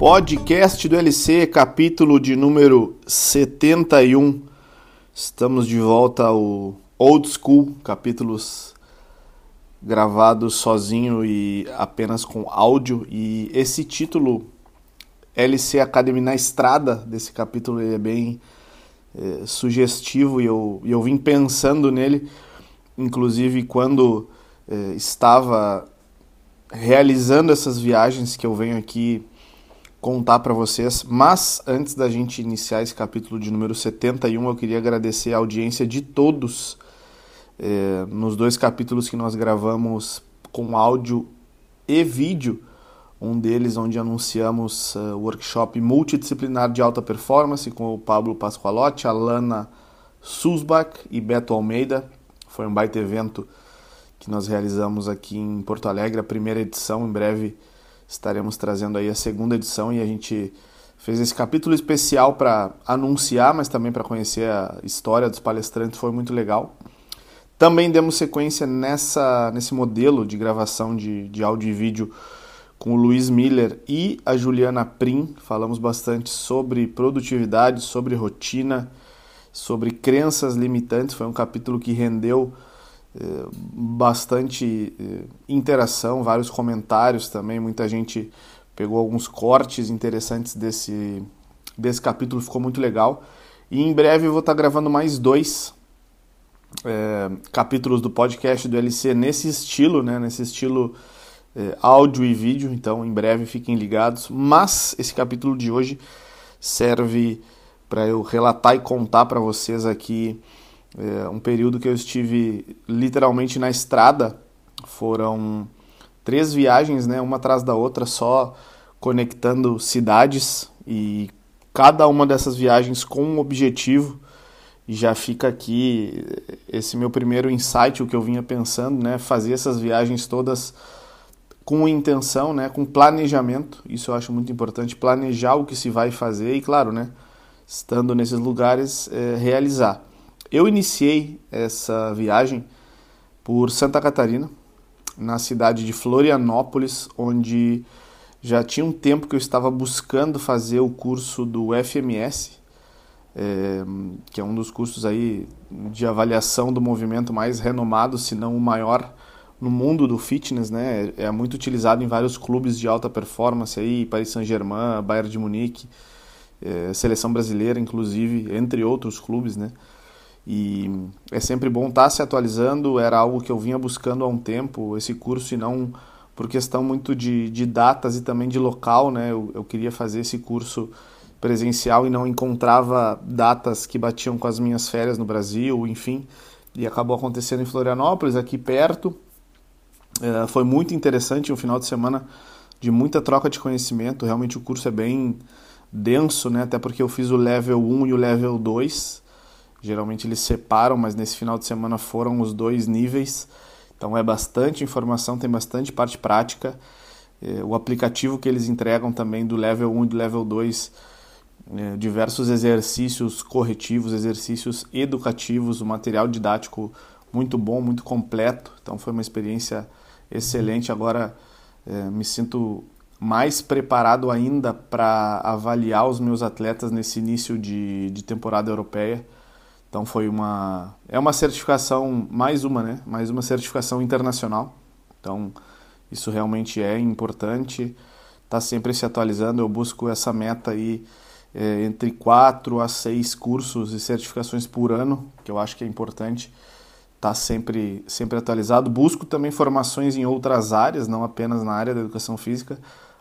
Podcast do LC, capítulo de número 71. Estamos de volta ao Old School, capítulos gravados sozinho e apenas com áudio. E esse título, LC Academy na Estrada, desse capítulo, é bem é, sugestivo e eu, eu vim pensando nele, inclusive quando é, estava realizando essas viagens que eu venho aqui contar para vocês. Mas antes da gente iniciar esse capítulo de número 71, eu queria agradecer a audiência de todos é, nos dois capítulos que nós gravamos com áudio e vídeo. Um deles onde anunciamos uh, o workshop multidisciplinar de alta performance com o Pablo Pasqualotti, a Lana Sulzbach e Beto Almeida. Foi um baita evento que nós realizamos aqui em Porto Alegre, a primeira edição, em breve estaremos trazendo aí a segunda edição e a gente fez esse capítulo especial para anunciar, mas também para conhecer a história dos palestrantes, foi muito legal. Também demos sequência nessa, nesse modelo de gravação de, de áudio e vídeo com o Luiz Miller e a Juliana Prim. Falamos bastante sobre produtividade, sobre rotina, sobre crenças limitantes. Foi um capítulo que rendeu bastante é, interação, vários comentários também, muita gente pegou alguns cortes interessantes desse, desse capítulo, ficou muito legal. E em breve eu vou estar gravando mais dois é, capítulos do podcast do LC nesse estilo, né, nesse estilo áudio e vídeo, então em breve fiquem ligados. Mas esse capítulo de hoje serve para eu relatar e contar para vocês aqui é, um período que eu estive literalmente na estrada. Foram três viagens, né, uma atrás da outra, só conectando cidades e cada uma dessas viagens com um objetivo. E já fica aqui esse meu primeiro insight, o que eu vinha pensando, né, fazer essas viagens todas com intenção, né, com planejamento. Isso eu acho muito importante, planejar o que se vai fazer e, claro, né, estando nesses lugares, é, realizar. Eu iniciei essa viagem por Santa Catarina, na cidade de Florianópolis, onde já tinha um tempo que eu estava buscando fazer o curso do FMS, é, que é um dos cursos aí de avaliação do movimento mais renomado, se não o maior no mundo do fitness, né? É, é muito utilizado em vários clubes de alta performance aí, Paris Saint-Germain, Bayern de Munique, é, seleção brasileira, inclusive, entre outros clubes, né? E é sempre bom estar tá se atualizando, era algo que eu vinha buscando há um tempo, esse curso, e não por questão muito de, de datas e também de local, né? Eu, eu queria fazer esse curso presencial e não encontrava datas que batiam com as minhas férias no Brasil, enfim, e acabou acontecendo em Florianópolis, aqui perto. É, foi muito interessante, um final de semana de muita troca de conhecimento, realmente o curso é bem denso, né? Até porque eu fiz o level 1 e o level 2, Geralmente eles separam, mas nesse final de semana foram os dois níveis. Então é bastante informação, tem bastante parte prática. É, o aplicativo que eles entregam também do level 1 e do level 2, é, diversos exercícios corretivos, exercícios educativos, o material didático muito bom, muito completo. Então foi uma experiência excelente. Agora é, me sinto mais preparado ainda para avaliar os meus atletas nesse início de, de temporada europeia. Então foi uma é uma certificação mais uma, né? Mais uma certificação internacional. Então isso realmente é importante. Tá sempre se atualizando. Eu busco essa meta aí é, entre quatro a seis cursos e certificações por ano, que eu acho que é importante. Tá sempre sempre atualizado. Busco também formações em outras áreas, não apenas na área da educação física,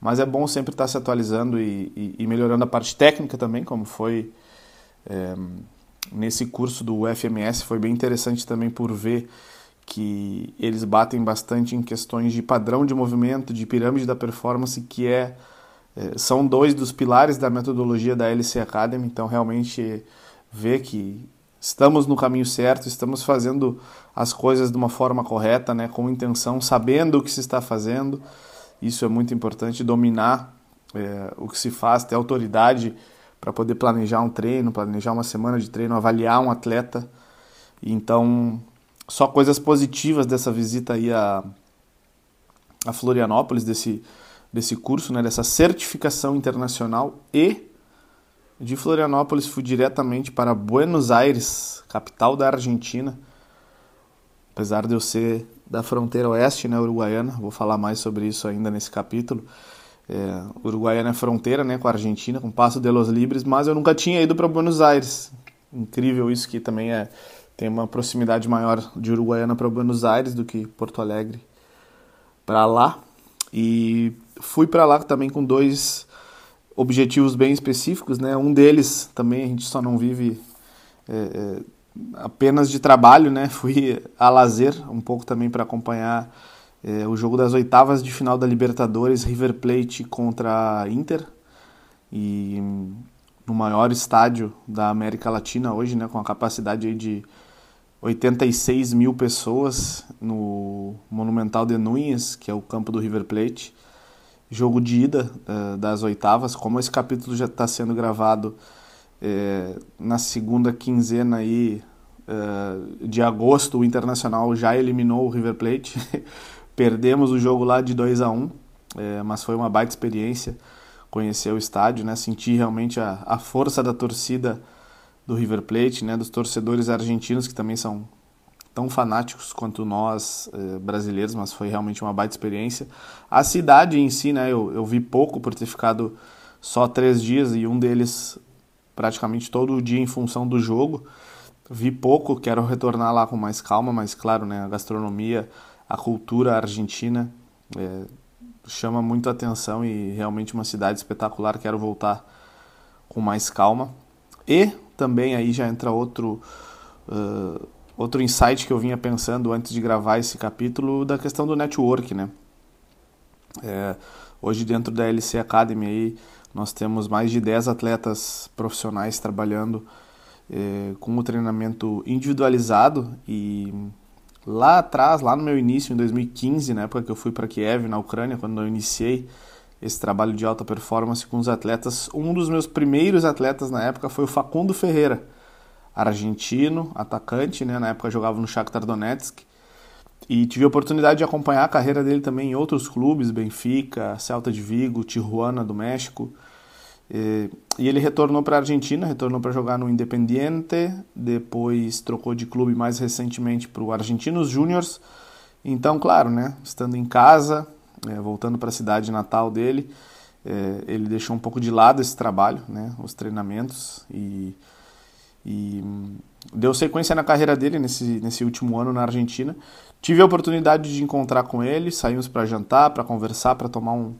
mas é bom sempre estar tá se atualizando e, e, e melhorando a parte técnica também, como foi é, nesse curso do FMS foi bem interessante também por ver que eles batem bastante em questões de padrão de movimento, de pirâmide da performance, que é, é são dois dos pilares da metodologia da LC Academy, então realmente ver que estamos no caminho certo, estamos fazendo as coisas de uma forma correta, né, com intenção, sabendo o que se está fazendo. Isso é muito importante, dominar é, o que se faz, ter autoridade para poder planejar um treino, planejar uma semana de treino, avaliar um atleta. Então, só coisas positivas dessa visita aí a, a Florianópolis, desse desse curso, né, dessa certificação internacional e de Florianópolis fui diretamente para Buenos Aires, capital da Argentina. Apesar de eu ser da fronteira oeste, né, uruguaiana, vou falar mais sobre isso ainda nesse capítulo. É, Uruguaiana é fronteira, né, com a Argentina, com Passo de los Libres, mas eu nunca tinha ido para Buenos Aires. Incrível isso que também é tem uma proximidade maior de Uruguaiana para Buenos Aires do que Porto Alegre para lá. E fui para lá também com dois objetivos bem específicos, né? Um deles também a gente só não vive é, é, apenas de trabalho, né? Fui a lazer um pouco também para acompanhar é, o jogo das oitavas de final da Libertadores, River Plate contra Inter e no maior estádio da América Latina hoje, né? Com a capacidade de 86 mil pessoas no Monumental de Núñez, que é o campo do River Plate. Jogo de ida uh, das oitavas. Como esse capítulo já está sendo gravado é, na segunda quinzena aí, uh, de agosto, o Internacional já eliminou o River Plate. Perdemos o jogo lá de 2 a 1 é, mas foi uma baita experiência conhecer o estádio, né? sentir realmente a, a força da torcida do River Plate, né, dos torcedores argentinos que também são tão fanáticos quanto nós eh, brasileiros, mas foi realmente uma baita experiência. A cidade em si, né, eu, eu vi pouco por ter ficado só três dias e um deles praticamente todo o dia em função do jogo. Vi pouco, quero retornar lá com mais calma, mas claro, né, a gastronomia, a cultura argentina é, chama muito atenção e realmente uma cidade espetacular. Quero voltar com mais calma. E também aí já entra outro, uh, outro insight que eu vinha pensando antes de gravar esse capítulo da questão do network, né? É, hoje dentro da LC Academy aí, nós temos mais de 10 atletas profissionais trabalhando é, com o treinamento individualizado e lá atrás, lá no meu início, em 2015, na época que eu fui para Kiev, na Ucrânia, quando eu iniciei esse trabalho de alta performance com os atletas. Um dos meus primeiros atletas na época foi o Facundo Ferreira, argentino, atacante, né? na época jogava no Shakhtar Donetsk. E tive a oportunidade de acompanhar a carreira dele também em outros clubes, Benfica, Celta de Vigo, Tijuana do México. E, ele retornou para a Argentina, retornou para jogar no Independiente, depois trocou de clube mais recentemente para o Argentinos Júniors. Então, claro, né, estando em casa, é, voltando para a cidade natal dele, é, ele deixou um pouco de lado esse trabalho, né, os treinamentos, e, e deu sequência na carreira dele nesse, nesse último ano na Argentina. Tive a oportunidade de encontrar com ele, saímos para jantar, para conversar, para tomar um,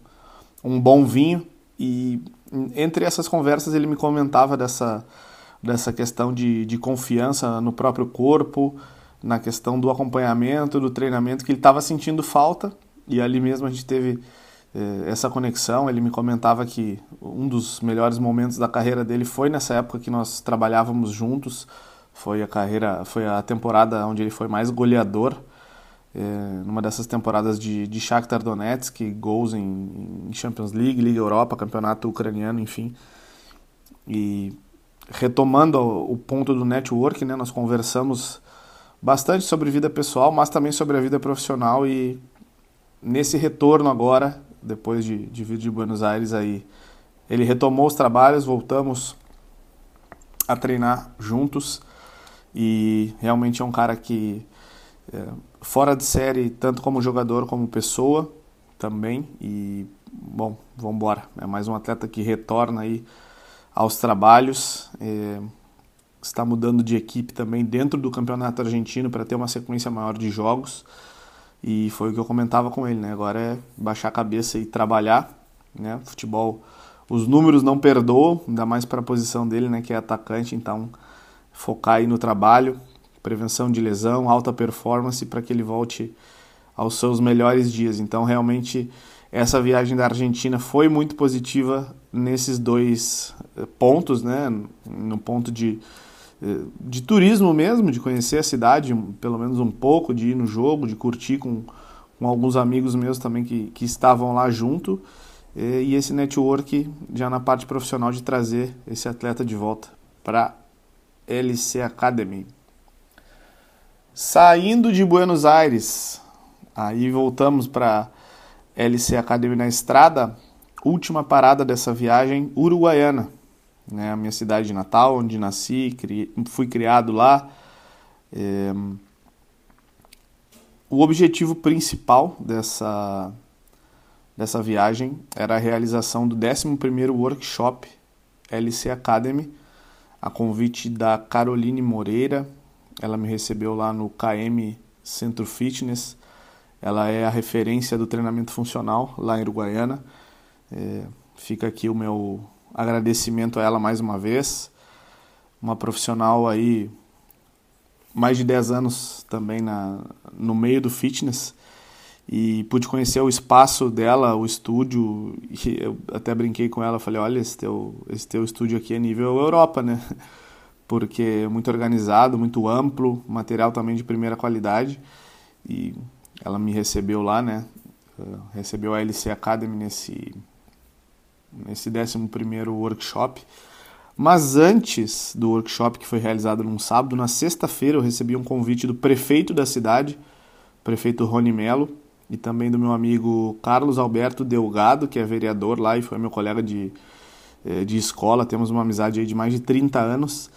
um bom vinho, e entre essas conversas ele me comentava dessa, dessa questão de, de confiança no próprio corpo, na questão do acompanhamento, do treinamento, que ele estava sentindo falta e ali mesmo a gente teve eh, essa conexão. Ele me comentava que um dos melhores momentos da carreira dele foi nessa época que nós trabalhávamos juntos. Foi a carreira, foi a temporada onde ele foi mais goleador. Eh, numa dessas temporadas de, de Shakhtar Donetsk, gols em, em Champions League, Liga Europa, campeonato ucraniano, enfim. E retomando o ponto do network, né, nós conversamos bastante sobre vida pessoal, mas também sobre a vida profissional e nesse retorno agora, depois de, de vir de Buenos Aires aí, ele retomou os trabalhos, voltamos a treinar juntos e realmente é um cara que é, fora de série tanto como jogador como pessoa também e bom vamos embora é mais um atleta que retorna aí aos trabalhos é, está mudando de equipe também dentro do campeonato argentino para ter uma sequência maior de jogos e foi o que eu comentava com ele, né? Agora é baixar a cabeça e trabalhar, né? Futebol, os números não perdoam, ainda mais para a posição dele, né? Que é atacante, então focar aí no trabalho, prevenção de lesão, alta performance para que ele volte aos seus melhores dias. Então, realmente, essa viagem da Argentina foi muito positiva nesses dois eh, pontos, né? No ponto de de turismo mesmo, de conhecer a cidade pelo menos um pouco, de ir no jogo, de curtir com, com alguns amigos meus também que, que estavam lá junto. E esse network já na parte profissional de trazer esse atleta de volta para LC Academy. Saindo de Buenos Aires, aí voltamos para LC Academy na estrada, última parada dessa viagem, Uruguaiana, né, a minha cidade de natal, onde nasci, cri... fui criado lá. É... O objetivo principal dessa, dessa viagem era a realização do 11º Workshop LC Academy, a convite da Caroline Moreira. Ela me recebeu lá no KM Centro Fitness. Ela é a referência do treinamento funcional lá em Uruguaiana. É, fica aqui o meu agradecimento a ela mais uma vez. Uma profissional aí, mais de 10 anos também na, no meio do fitness. E pude conhecer o espaço dela, o estúdio. E eu até brinquei com ela, falei: olha, esse teu, esse teu estúdio aqui é nível Europa, né? Porque é muito organizado, muito amplo, material também de primeira qualidade. E ela me recebeu lá, né? Recebeu a LC Academy nesse nesse 11 workshop. Mas antes do workshop, que foi realizado num sábado, na sexta-feira eu recebi um convite do prefeito da cidade, prefeito Rony Melo, e também do meu amigo Carlos Alberto Delgado, que é vereador lá e foi meu colega de, eh, de escola. Temos uma amizade aí de mais de 30 anos.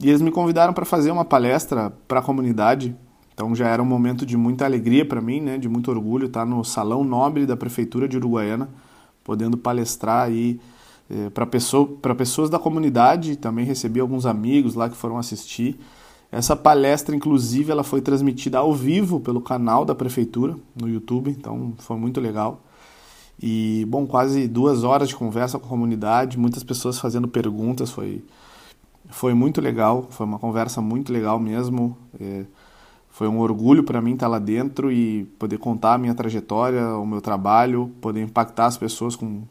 E eles me convidaram para fazer uma palestra para a comunidade. Então já era um momento de muita alegria para mim, né, de muito orgulho estar no Salão Nobre da Prefeitura de Uruguaiana podendo palestrar aí é, para pessoa, pessoas da comunidade. Também recebi alguns amigos lá que foram assistir. Essa palestra, inclusive, ela foi transmitida ao vivo pelo canal da prefeitura no YouTube, então foi muito legal. E, bom, quase duas horas de conversa com a comunidade, muitas pessoas fazendo perguntas, foi, foi muito legal, foi uma conversa muito legal mesmo. É, foi um orgulho para mim estar lá dentro e poder contar a minha trajetória, o meu trabalho, poder impactar as pessoas com,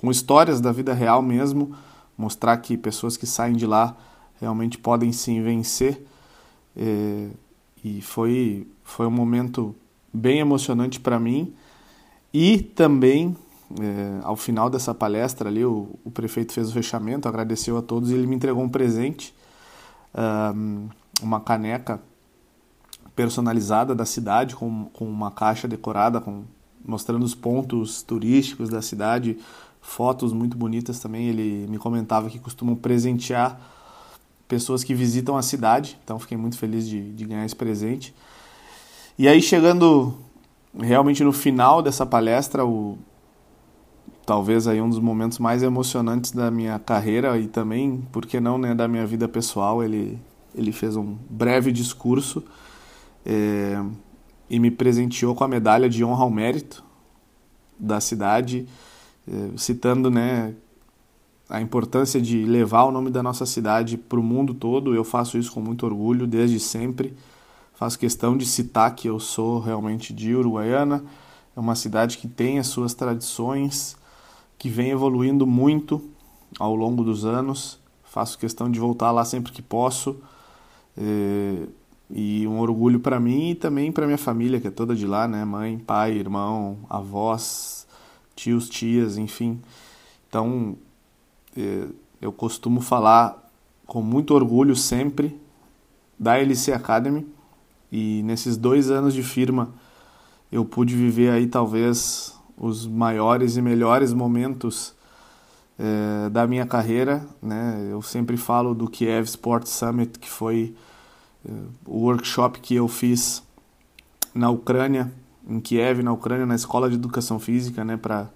com histórias da vida real mesmo, mostrar que pessoas que saem de lá realmente podem sim vencer. É, e foi, foi um momento bem emocionante para mim. E também, é, ao final dessa palestra ali, o, o, prefeito fez o fechamento, agradeceu a todos e ele me entregou um presente, um, uma caneca personalizada da cidade, com, com uma caixa decorada, com, mostrando os pontos turísticos da cidade, fotos muito bonitas também. Ele me comentava que costumam presentear pessoas que visitam a cidade, então fiquei muito feliz de, de ganhar esse presente. E aí, chegando realmente no final dessa palestra, o, talvez aí um dos momentos mais emocionantes da minha carreira e também, por que não, né, da minha vida pessoal, ele, ele fez um breve discurso é, e me presenteou com a medalha de honra ao mérito da cidade, é, citando né, a importância de levar o nome da nossa cidade para o mundo todo. Eu faço isso com muito orgulho desde sempre. Faço questão de citar que eu sou realmente de Uruguaiana. É uma cidade que tem as suas tradições, que vem evoluindo muito ao longo dos anos. Faço questão de voltar lá sempre que posso. É, e um orgulho para mim e também para minha família, que é toda de lá, né? Mãe, pai, irmão, avós, tios, tias, enfim. Então, é, eu costumo falar com muito orgulho sempre da LC Academy e nesses dois anos de firma eu pude viver aí talvez os maiores e melhores momentos é, da minha carreira, né? Eu sempre falo do Kiev Sports Summit que foi o workshop que eu fiz na Ucrânia, em Kiev, na Ucrânia, na Escola de Educação Física, né, para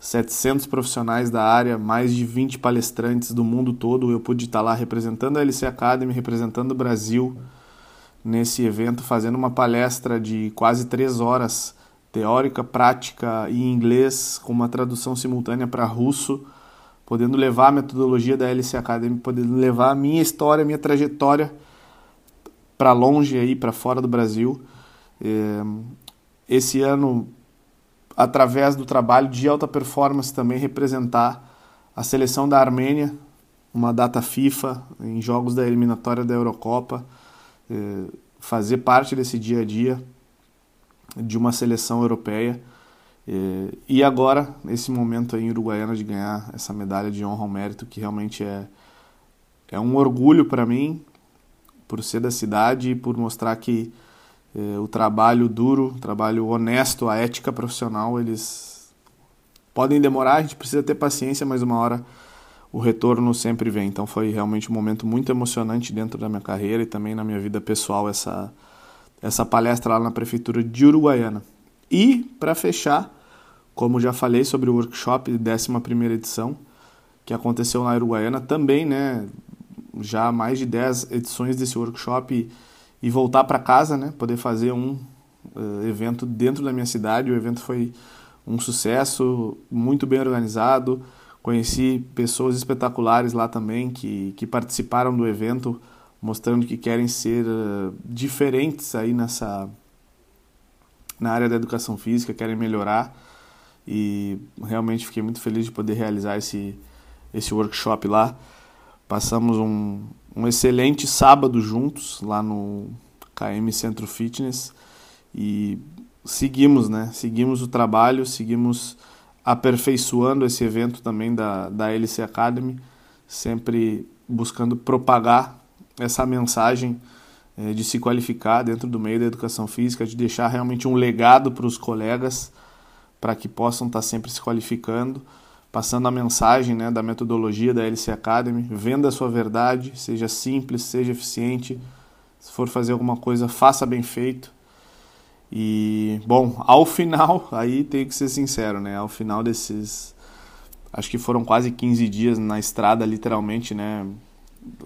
700 profissionais da área, mais de 20 palestrantes do mundo todo. Eu pude estar lá representando a LC Academy, representando o Brasil nesse evento, fazendo uma palestra de quase três horas, teórica, prática em inglês, com uma tradução simultânea para russo, podendo levar a metodologia da LC Academy, podendo levar a minha história, a minha trajetória para longe aí, para fora do Brasil. É, esse ano, através do trabalho de alta performance, também representar a seleção da Armênia, uma data FIFA em jogos da eliminatória da Eurocopa, é, fazer parte desse dia a dia de uma seleção europeia. E agora, nesse momento aí em Uruguaiana, de ganhar essa medalha de honra ao mérito, que realmente é, é um orgulho para mim, por ser da cidade e por mostrar que é, o trabalho duro, o trabalho honesto, a ética profissional, eles podem demorar, a gente precisa ter paciência, mas uma hora o retorno sempre vem. Então foi realmente um momento muito emocionante dentro da minha carreira e também na minha vida pessoal essa essa palestra lá na prefeitura de Uruguaiana. E para fechar, como já falei sobre o workshop 11ª edição, que aconteceu na Uruguaiana, também, né, já mais de 10 edições desse workshop e, e voltar para casa, né, poder fazer um uh, evento dentro da minha cidade. O evento foi um sucesso, muito bem organizado, Conheci pessoas espetaculares lá também que, que participaram do evento, mostrando que querem ser uh, diferentes aí nessa na área da educação física, querem melhorar e realmente fiquei muito feliz de poder realizar esse esse workshop lá. Passamos um, um excelente sábado juntos lá no KM Centro Fitness e seguimos, né? Seguimos o trabalho, seguimos aperfeiçoando esse evento também da, da LC Academy, sempre buscando propagar essa mensagem é, de se qualificar dentro do meio da educação física, de deixar realmente um legado para os colegas, para que possam estar sempre se qualificando, passando a mensagem né, da metodologia da LC Academy, venda a sua verdade, seja simples, seja eficiente, se for fazer alguma coisa, faça bem feito, e, bom, ao final, aí tenho que ser sincero, né? Ao final desses. Acho que foram quase 15 dias na estrada, literalmente, né?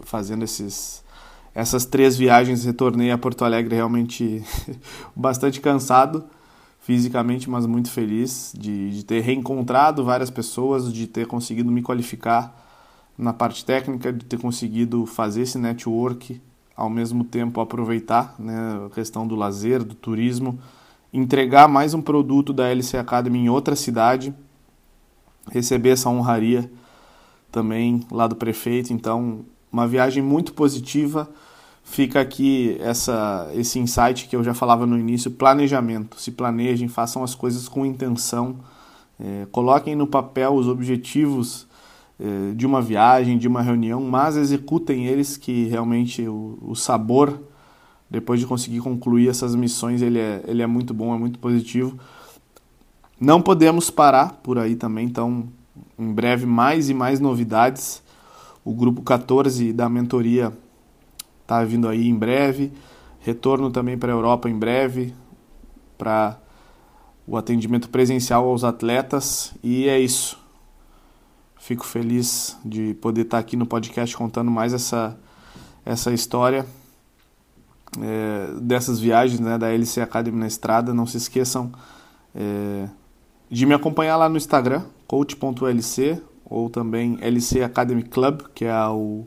Fazendo esses, essas três viagens, retornei a Porto Alegre realmente bastante cansado fisicamente, mas muito feliz de, de ter reencontrado várias pessoas, de ter conseguido me qualificar na parte técnica, de ter conseguido fazer esse network ao mesmo tempo aproveitar né, a questão do lazer, do turismo, entregar mais um produto da LC Academy em outra cidade, receber essa honraria também lá do prefeito. Então, uma viagem muito positiva. Fica aqui essa, esse insight que eu já falava no início: planejamento. Se planejem, façam as coisas com intenção, é, coloquem no papel os objetivos eh, de uma viagem, de uma reunião, mas executem eles que realmente o, o sabor depois de conseguir concluir essas missões ele é, ele é muito bom, é muito positivo. Não podemos parar por aí também, então em breve mais e mais novidades. O grupo 14 da mentoria está vindo aí em breve. Retorno também para a Europa em breve, para o atendimento presencial aos atletas. E é isso. Fico feliz de poder estar aqui no podcast contando mais essa, essa história é, dessas viagens né, da LC Academy na estrada. Não se esqueçam é, de me acompanhar lá no Instagram, coach.lc, ou também LC Academy Club, que é o,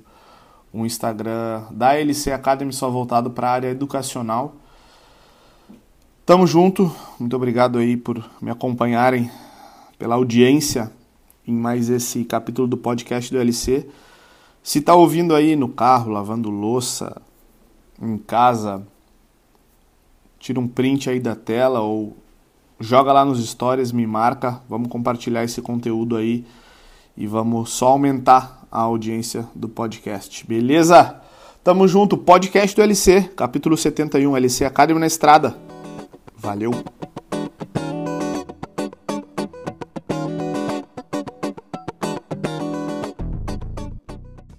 o Instagram da LC Academy, só voltado para a área educacional. Tamo junto, muito obrigado aí por me acompanharem, pela audiência em mais esse capítulo do podcast do LC. Se está ouvindo aí no carro, lavando louça, em casa, tira um print aí da tela ou joga lá nos stories, me marca, vamos compartilhar esse conteúdo aí e vamos só aumentar a audiência do podcast. Beleza? Tamo junto, podcast do LC, capítulo 71, LC Academy na estrada. Valeu.